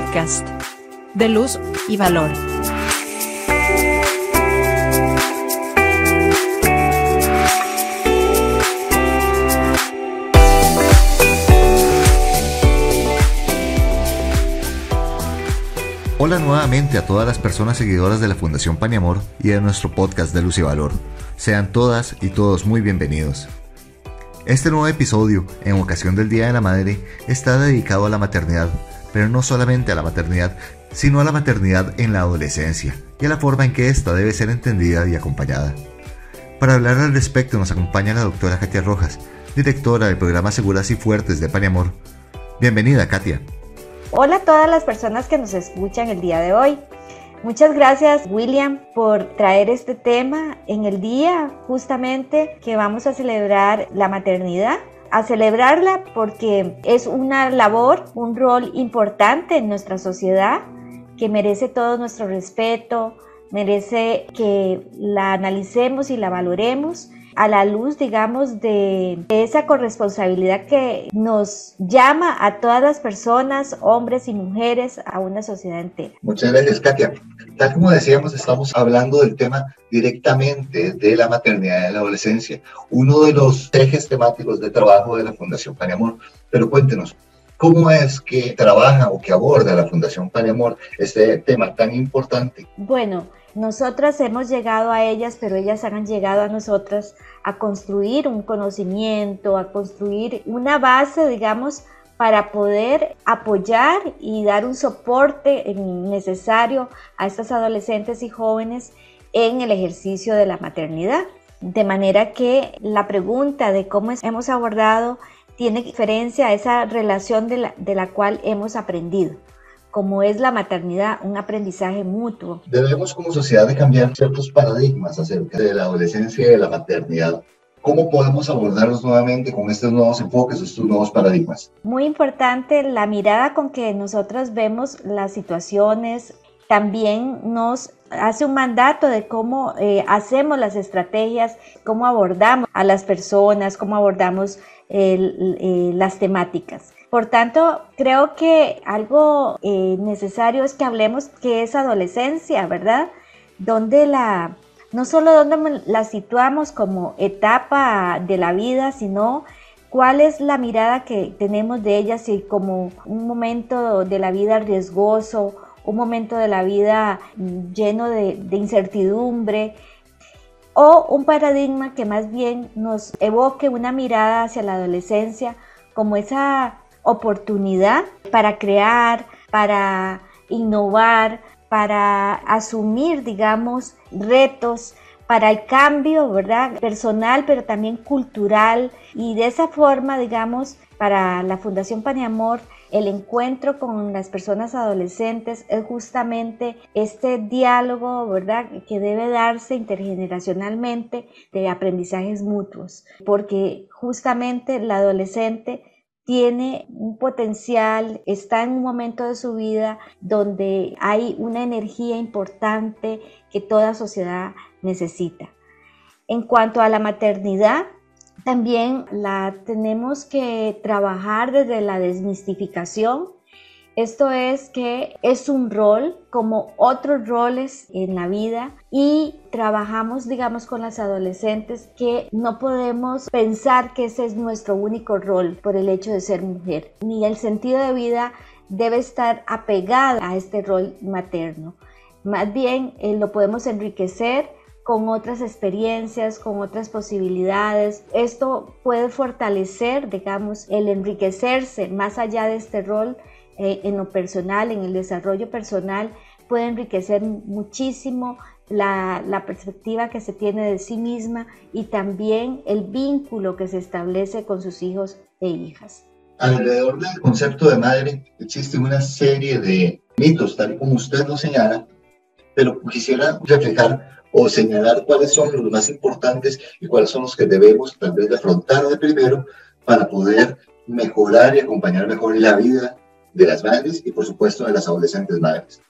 podcast de luz y valor. Hola nuevamente a todas las personas seguidoras de la Fundación Paniamor y de nuestro podcast de Luz y Valor. Sean todas y todos muy bienvenidos. Este nuevo episodio, en ocasión del Día de la Madre, está dedicado a la maternidad, pero no solamente a la maternidad, sino a la maternidad en la adolescencia y a la forma en que ésta debe ser entendida y acompañada. Para hablar al respecto nos acompaña la doctora Katia Rojas, directora del programa Seguras y Fuertes de Paniamor. Bienvenida, Katia. Hola a todas las personas que nos escuchan el día de hoy. Muchas gracias William por traer este tema en el día justamente que vamos a celebrar la maternidad. A celebrarla porque es una labor, un rol importante en nuestra sociedad que merece todo nuestro respeto, merece que la analicemos y la valoremos a la luz, digamos, de, esa corresponsabilidad que nos llama a todas las personas, hombres y mujeres, a una sociedad entera. Muchas gracias, Katia. Tal como decíamos, estamos hablando del tema directamente de la maternidad y la adolescencia, uno de los ejes temáticos de trabajo de la Fundación Paniamor. Pero cuéntenos, ¿Cómo es que trabaja o que aborda la Fundación Paniamor este tema tan importante? Bueno, nosotras hemos llegado a ellas, pero ellas han llegado a nosotras a construir un conocimiento, a construir una base, digamos, para poder apoyar y dar un soporte necesario a estas adolescentes y jóvenes en el ejercicio de la maternidad. De manera que la pregunta de cómo hemos abordado tiene diferencia a esa relación de la, de la cual hemos aprendido como es la maternidad, un aprendizaje mutuo. Debemos como sociedad de cambiar ciertos paradigmas acerca de la adolescencia y de la maternidad. ¿Cómo podemos abordarlos nuevamente con estos nuevos enfoques, estos nuevos paradigmas? Muy importante la mirada con que nosotros vemos las situaciones. También nos hace un mandato de cómo eh, hacemos las estrategias, cómo abordamos a las personas, cómo abordamos eh, las temáticas. Por tanto, creo que algo eh, necesario es que hablemos que es adolescencia, ¿verdad? Donde la, no solo donde la situamos como etapa de la vida, sino cuál es la mirada que tenemos de ella, si como un momento de la vida riesgoso, un momento de la vida lleno de, de incertidumbre, o un paradigma que más bien nos evoque una mirada hacia la adolescencia como esa oportunidad para crear, para innovar, para asumir, digamos, retos para el cambio, ¿verdad? Personal, pero también cultural. Y de esa forma, digamos, para la Fundación Paniamor, el encuentro con las personas adolescentes es justamente este diálogo, ¿verdad?, que debe darse intergeneracionalmente de aprendizajes mutuos, porque justamente la adolescente tiene un potencial, está en un momento de su vida donde hay una energía importante que toda sociedad necesita. En cuanto a la maternidad, también la tenemos que trabajar desde la desmistificación esto es que es un rol como otros roles en la vida y trabajamos, digamos, con las adolescentes que no podemos pensar que ese es nuestro único rol por el hecho de ser mujer, ni el sentido de vida debe estar apegado a este rol materno. Más bien eh, lo podemos enriquecer con otras experiencias, con otras posibilidades. Esto puede fortalecer, digamos, el enriquecerse más allá de este rol eh, en lo personal, en el desarrollo personal, puede enriquecer muchísimo la, la, perspectiva que se tiene de sí misma y también el vínculo que se establece con sus hijos e hijas. Alrededor del concepto de madre existe una serie de mitos, tal como usted lo señala, pero quisiera reflejar o señalar cuáles son los más importantes y cuáles son los que debemos tal vez afrontar de primero para poder mejorar y acompañar mejor la vida de las madres y por supuesto de las adolescentes madres.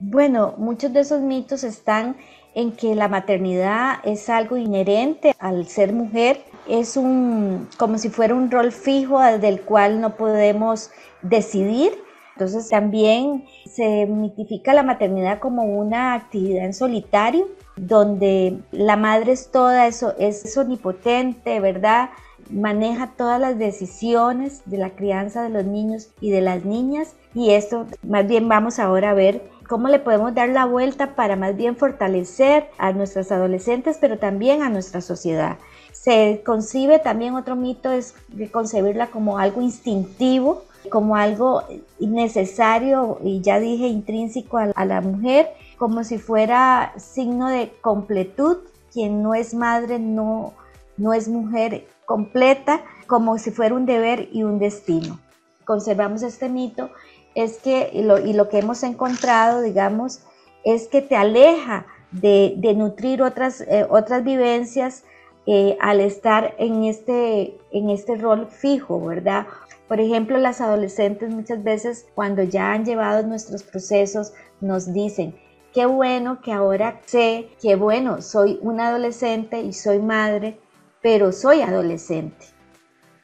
Bueno, muchos de esos mitos están en que la maternidad es algo inherente al ser mujer, es un como si fuera un rol fijo del cual no podemos decidir. Entonces también se mitifica la maternidad como una actividad en solitario, donde la madre es toda eso, es omnipotente, ¿verdad? Maneja todas las decisiones de la crianza de los niños y de las niñas. Y esto más bien vamos ahora a ver cómo le podemos dar la vuelta para más bien fortalecer a nuestras adolescentes, pero también a nuestra sociedad. Se concibe también otro mito es concebirla como algo instintivo, como algo necesario y ya dije intrínseco a, la mujer, como si fuera signo de completud. Quien no es madre no, no es mujer completa, como si fuera un deber y un destino. Conservamos este mito es que, y lo, que hemos encontrado, digamos, es que te aleja de, nutrir otras, eh, otras vivencias eh, al estar en este, en este rol fijo, ¿verdad? Por ejemplo, las adolescentes muchas veces cuando ya han llevado nuestros procesos nos dicen, qué bueno que ahora sé que bueno, soy una adolescente y soy madre, pero soy adolescente.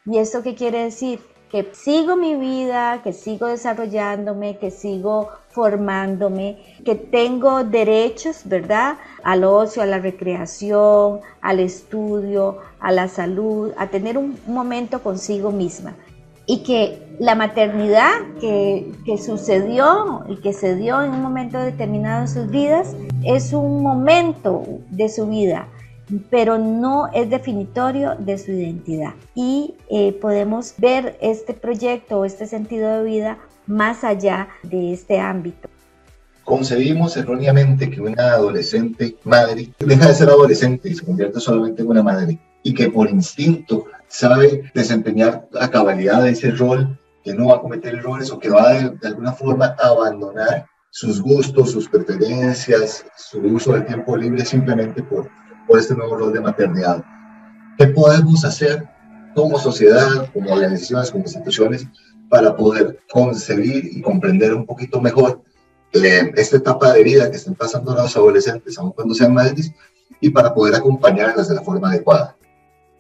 ¿Y esto qué quiere decir? que sigo mi vida, que sigo desarrollándome, que sigo formándome, que tengo derechos, ¿verdad? Al ocio, a la recreación, al estudio, a la salud, a tener un momento consigo misma. Y que la maternidad que, que sucedió y que se dio en un momento determinado en sus vidas es un momento de su vida pero no es definitorio de su identidad. Y eh, podemos ver este proyecto o este sentido de vida más allá de este ámbito. Concebimos erróneamente que una adolescente madre deja de ser adolescente y se convierte solamente en una madre y que por instinto sabe desempeñar a cabalidad ese rol, que no va a cometer errores o que va de, de alguna forma a abandonar sus gustos, sus preferencias, su uso del tiempo libre simplemente por, por este nuevo rol de maternidad. ¿Qué podemos hacer como sociedad, como organizaciones, como instituciones, para poder concebir y comprender un poquito mejor eh, esta etapa de vida que están pasando los adolescentes, aun cuando sean madres, y para poder acompañarlas de la forma adecuada?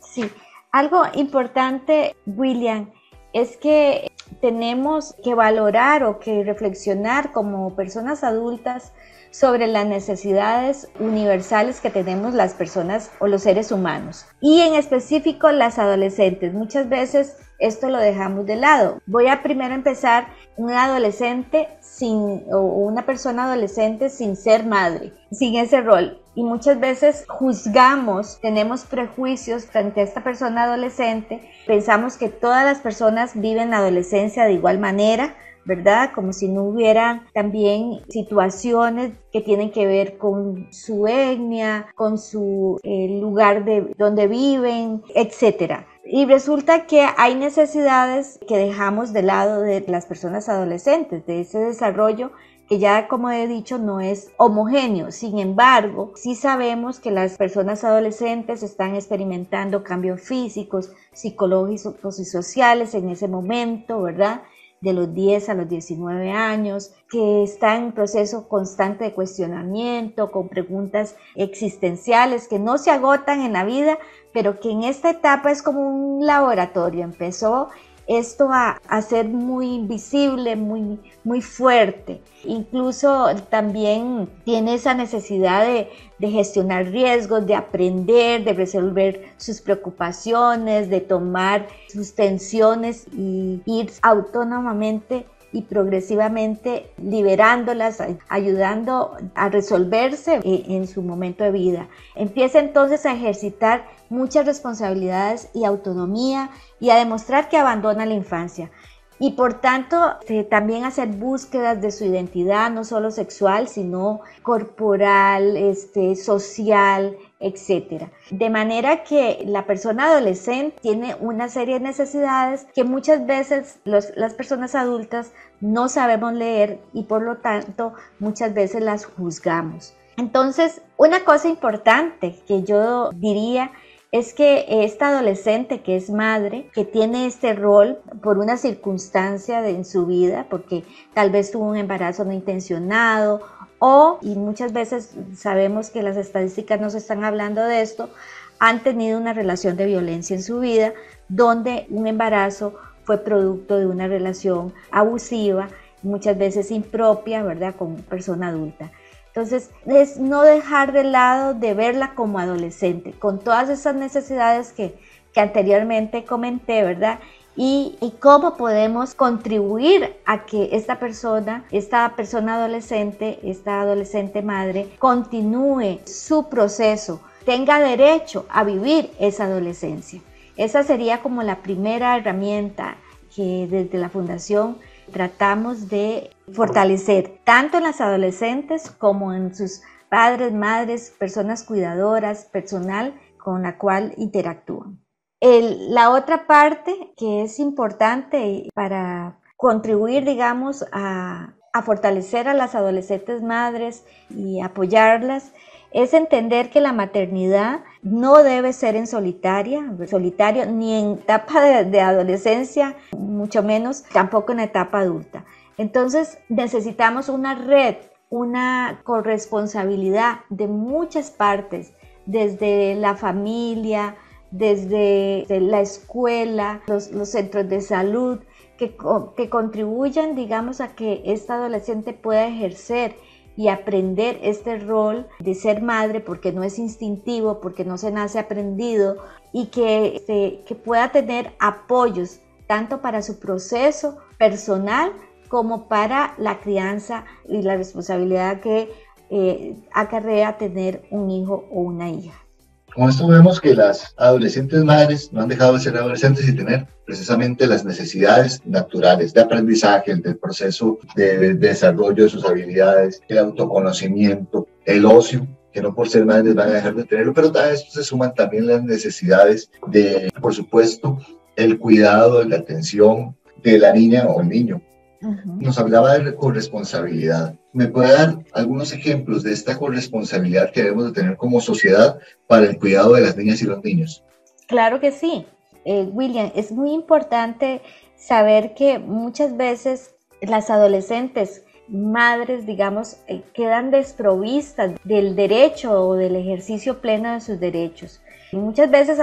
Sí, algo importante, William, es que tenemos que valorar o que reflexionar como personas adultas sobre las necesidades universales que tenemos las personas o los seres humanos y en específico las adolescentes. Muchas veces esto lo dejamos de lado. Voy a primero empezar un adolescente sin o una persona adolescente sin ser madre, sin ese rol. Y muchas veces juzgamos, tenemos prejuicios frente a esta persona adolescente, pensamos que todas las personas viven la adolescencia de igual manera, ¿verdad? Como si no hubiera también situaciones que tienen que ver con su etnia, con su eh, lugar de donde viven, etcétera. Y resulta que hay necesidades que dejamos de lado de las personas adolescentes, de ese desarrollo que ya como he dicho no es homogéneo. Sin embargo, sí sabemos que las personas adolescentes están experimentando cambios físicos, psicológicos y sociales en ese momento, ¿verdad? De los 10 a los 19 años, que está en proceso constante de cuestionamiento, con preguntas existenciales que no se agotan en la vida, pero que en esta etapa es como un laboratorio. Empezó esto a, a, ser muy visible, muy, muy fuerte. Incluso también tiene esa necesidad de, de, gestionar riesgos, de aprender, de resolver sus preocupaciones, de tomar sus tensiones y ir autónomamente y progresivamente liberándolas, ayudando a resolverse en su momento de vida. Empieza entonces a ejercitar muchas responsabilidades y autonomía y a demostrar que abandona la infancia. Y por tanto, también hacer búsquedas de su identidad, no solo sexual, sino corporal, este, social, etc. De manera que la persona adolescente tiene una serie de necesidades que muchas veces las personas adultas no sabemos leer y por lo tanto muchas veces las juzgamos. Entonces, una cosa importante que yo diría es que esta adolescente que es madre, que tiene este rol por una circunstancia en su vida, porque tal vez tuvo un embarazo no intencionado o, y muchas veces sabemos que las estadísticas nos están hablando de esto, han tenido una relación de violencia en su vida, donde un embarazo fue producto de una relación abusiva muchas veces impropia, ¿verdad? Con persona adulta. Entonces, es no dejar de lado de verla como adolescente, con todas esas necesidades que, que anteriormente comenté, ¿verdad? Y, y, cómo podemos contribuir a que esta persona, esta persona adolescente, esta adolescente madre, continúe su proceso, tenga derecho a vivir esa adolescencia. Esa sería como la primera herramienta que desde la Fundación tratamos de fortalecer, tanto en las adolescentes como en sus padres, madres, personas cuidadoras, personal con la cual interactúan. la otra parte que es importante para contribuir, digamos, a, a fortalecer a las adolescentes madres y apoyarlas es entender que la maternidad no debe ser en solitaria, solitario, ni en etapa de, adolescencia, mucho menos tampoco en etapa adulta. Entonces necesitamos una red, una corresponsabilidad de muchas partes, desde la familia, desde la escuela, los, centros de salud, que, que contribuyan, digamos, a que esta adolescente pueda ejercer y aprender este rol de ser madre porque no es instintivo, porque no se nace aprendido y que, que pueda tener apoyos tanto para su proceso personal como para la crianza y la responsabilidad que eh, acarrea tener un hijo o una hija. Con esto vemos que las adolescentes madres no han dejado de ser adolescentes y tener precisamente las necesidades naturales de aprendizaje, del proceso de, desarrollo de sus habilidades, el autoconocimiento, el ocio, que no por ser madres van a dejar de tenerlo, pero a esto se suman también las necesidades de, por supuesto, el cuidado, la atención de la niña o el niño, nos hablaba de corresponsabilidad. ¿Me puede dar algunos ejemplos de esta corresponsabilidad que debemos de tener como sociedad para el cuidado de las niñas y los niños? Claro que sí. Eh, William, es muy importante saber que muchas veces las adolescentes, madres, digamos, eh, quedan desprovistas del derecho o del ejercicio pleno de sus derechos. Muchas veces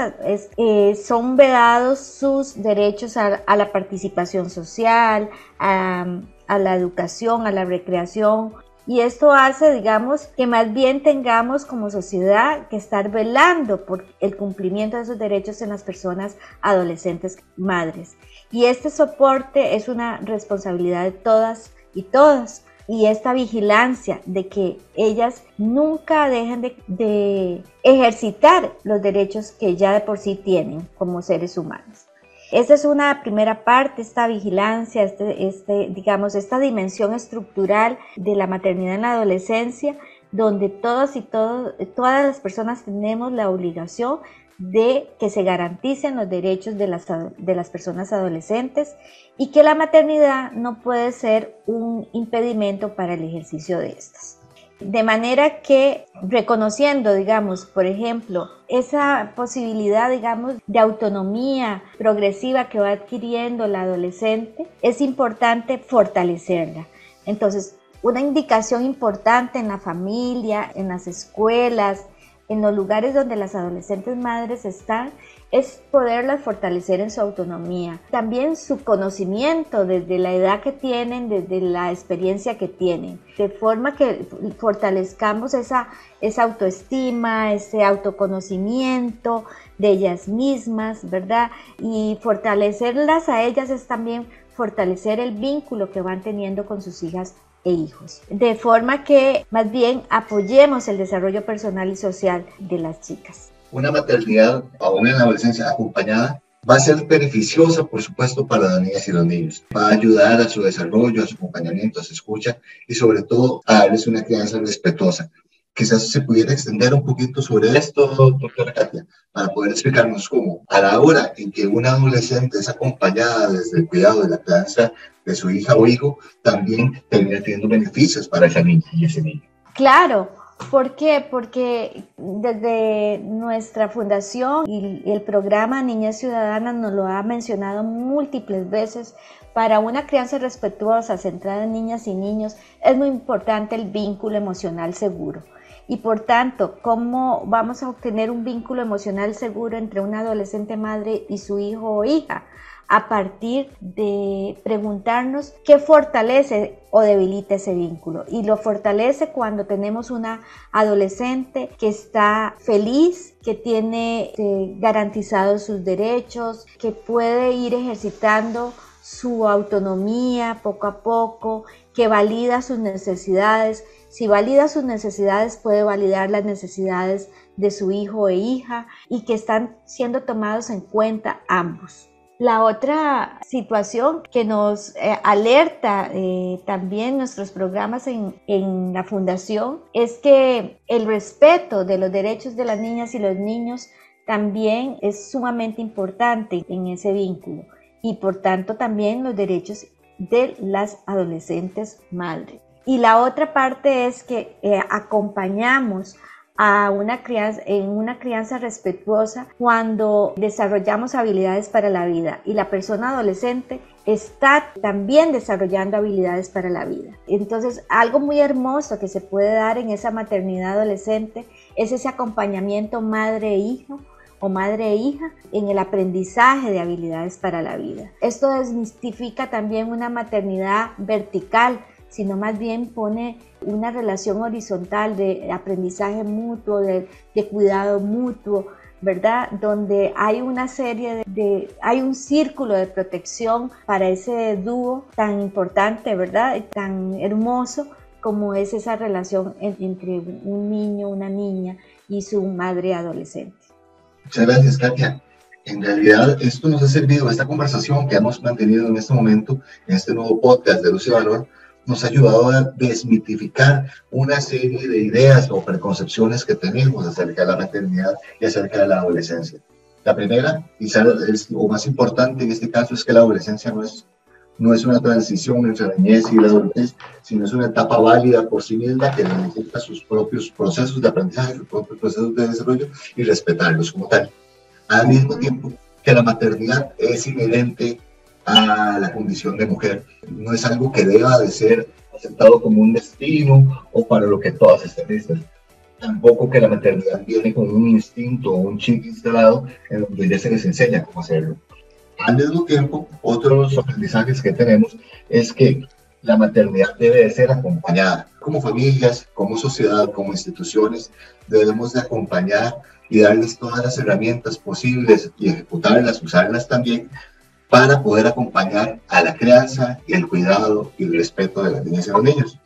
eh, son vedados sus derechos a, la participación social, a, la educación, a la recreación, y esto hace, digamos, que más bien tengamos como sociedad que estar velando por el cumplimiento de esos derechos en las personas adolescentes madres. Y este soporte es una responsabilidad de todas y todas y esta vigilancia de que ellas nunca dejen de, ejercitar los derechos que ya de por sí tienen como seres humanos. Esa es una primera parte, esta vigilancia, este, este, digamos, esta dimensión estructural de la maternidad en la adolescencia, donde todos y todas las personas tenemos la obligación de que se garanticen los derechos de las, de las personas adolescentes y que la maternidad no puede ser un impedimento para el ejercicio de estas. De manera que reconociendo, digamos, por ejemplo, esa posibilidad, digamos, de autonomía progresiva que va adquiriendo la adolescente, es importante fortalecerla. Entonces, una indicación importante en la familia, en las escuelas, en los lugares donde las adolescentes madres están es poderlas fortalecer en su autonomía, también su conocimiento desde la edad que tienen, desde la experiencia que tienen, de forma que fortalezcamos esa, esa autoestima, ese autoconocimiento de ellas mismas, ¿verdad? Y fortalecerlas a ellas es también fortalecer el vínculo que van teniendo con sus hijas e hijos. De forma que más bien apoyemos el desarrollo personal y social de las chicas. Una maternidad aún en la adolescencia acompañada va a ser beneficiosa, por supuesto, para las niñas y los niños. Va a ayudar a su desarrollo, a su acompañamiento, a su escucha y sobre todo a darles una crianza respetuosa quizás se pudiera extender un poquito sobre esto, doctora Katia, para poder explicarnos cómo a la hora en que una adolescente es acompañada desde el cuidado de la crianza de su hija o hijo, también termina teniendo beneficios para esa niña y ese niño. Claro, ¿Por qué? Porque desde nuestra fundación y el programa Niñas Ciudadanas nos lo ha mencionado múltiples veces, para una crianza respetuosa centrada en niñas y niños es muy importante el vínculo emocional seguro. Y por tanto, ¿cómo vamos a obtener un vínculo emocional seguro entre una adolescente madre y su hijo o hija? a partir de preguntarnos qué fortalece o debilita ese vínculo. Y lo fortalece cuando tenemos una adolescente que está feliz, que tiene eh, garantizados sus derechos, que puede ir ejercitando su autonomía poco a poco, que valida sus necesidades. Si valida sus necesidades, puede validar las necesidades de su hijo e hija y que están siendo tomados en cuenta ambos. La otra situación que nos eh, alerta eh, también nuestros programas en, en la fundación es que el respeto de los derechos de las niñas y los niños también es sumamente importante en ese vínculo y por tanto también los derechos de las adolescentes madres. Y la otra parte es que eh, acompañamos a una crianza, en una crianza respetuosa cuando desarrollamos habilidades para la vida y la persona adolescente está también desarrollando habilidades para la vida. Entonces, algo muy hermoso que se puede dar en esa maternidad adolescente es ese acompañamiento madre-hijo o madre e hija en el aprendizaje de habilidades para la vida. Esto desmistifica también una maternidad vertical sino más bien pone una relación horizontal de aprendizaje mutuo, de, cuidado mutuo, ¿verdad? Donde hay una serie de, hay un círculo de protección para ese dúo tan importante, ¿verdad? Tan hermoso como es esa relación entre un niño, una niña y su madre adolescente. Muchas gracias, Katia. En realidad, esto nos ha servido, esta conversación que hemos mantenido en este momento, en este nuevo podcast de Luz y Valor, nos ha ayudado a desmitificar una serie de ideas o preconcepciones que tenemos acerca de la maternidad y acerca de la adolescencia. La primera, y lo más importante en este caso, es que la adolescencia no es, no es una transición entre la niñez y la adultez, sino es una etapa válida por sí misma que necesita sus propios procesos de aprendizaje, sus propios procesos de desarrollo y respetarlos como tal. Al mismo tiempo que la maternidad es inherente a la condición de mujer. No es algo que deba de ser aceptado como un destino o para lo que todas estén listas. Tampoco que la maternidad viene con un instinto o un chip instalado en donde ya se les enseña cómo hacerlo. Al mismo tiempo, otro de los aprendizajes que tenemos es que la maternidad debe de ser acompañada. Como familias, como sociedad, como instituciones, debemos de acompañar y darles todas las herramientas posibles y ejecutarlas, usarlas también para poder acompañar a la crianza el cuidado y el respeto de las niñas y los niños.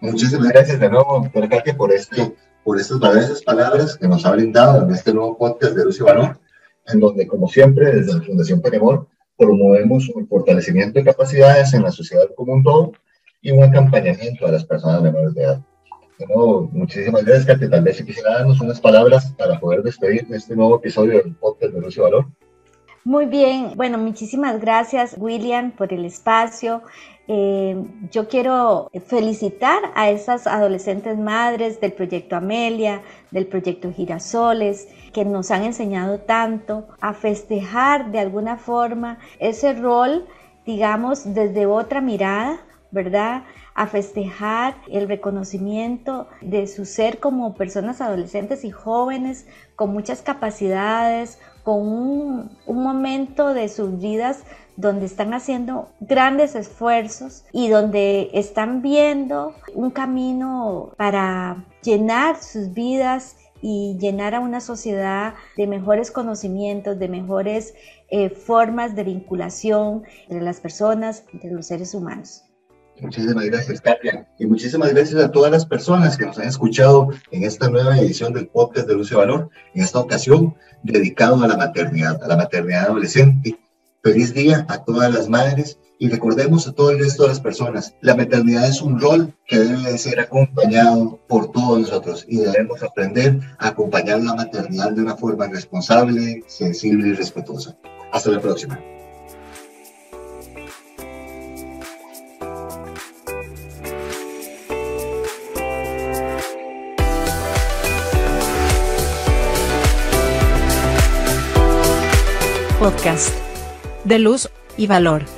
Muchísimas gracias de nuevo, doctora Katia, por, este, por estas valiosas palabras que nos ha brindado en este nuevo podcast de Luz y Valor, en donde, como siempre, desde la Fundación Penemor, promovemos un fortalecimiento de capacidades en la sociedad como un todo y un acompañamiento a las personas menores de edad. De nuevo, muchísimas gracias, Katia. Tal vez si quisiera darnos unas palabras para poder despedir de este nuevo episodio del podcast de Luz y Valor. Muy bien, bueno, muchísimas gracias William por el espacio. Eh, yo quiero felicitar a esas adolescentes madres del proyecto Amelia, del proyecto Girasoles, que nos han enseñado tanto a festejar de alguna forma ese rol, digamos, desde otra mirada, ¿verdad? a festejar el reconocimiento de su ser como personas adolescentes y jóvenes con muchas capacidades, con un, momento de sus vidas donde están haciendo grandes esfuerzos y donde están viendo un camino para llenar sus vidas y llenar a una sociedad de mejores conocimientos, de mejores eh, formas de vinculación entre las personas, entre los seres humanos. Muchísimas gracias, Katia. Y muchísimas gracias a todas las personas que nos han escuchado en esta nueva edición del podcast de Luz y Valor, en esta ocasión dedicado a la maternidad, a la maternidad adolescente. Feliz día a todas las madres y recordemos a todo el resto de las personas, la maternidad es un rol que debe de ser acompañado por todos nosotros y debemos aprender a acompañar la maternidad de una forma responsable, sensible y respetuosa. Hasta la próxima. De luz y valor.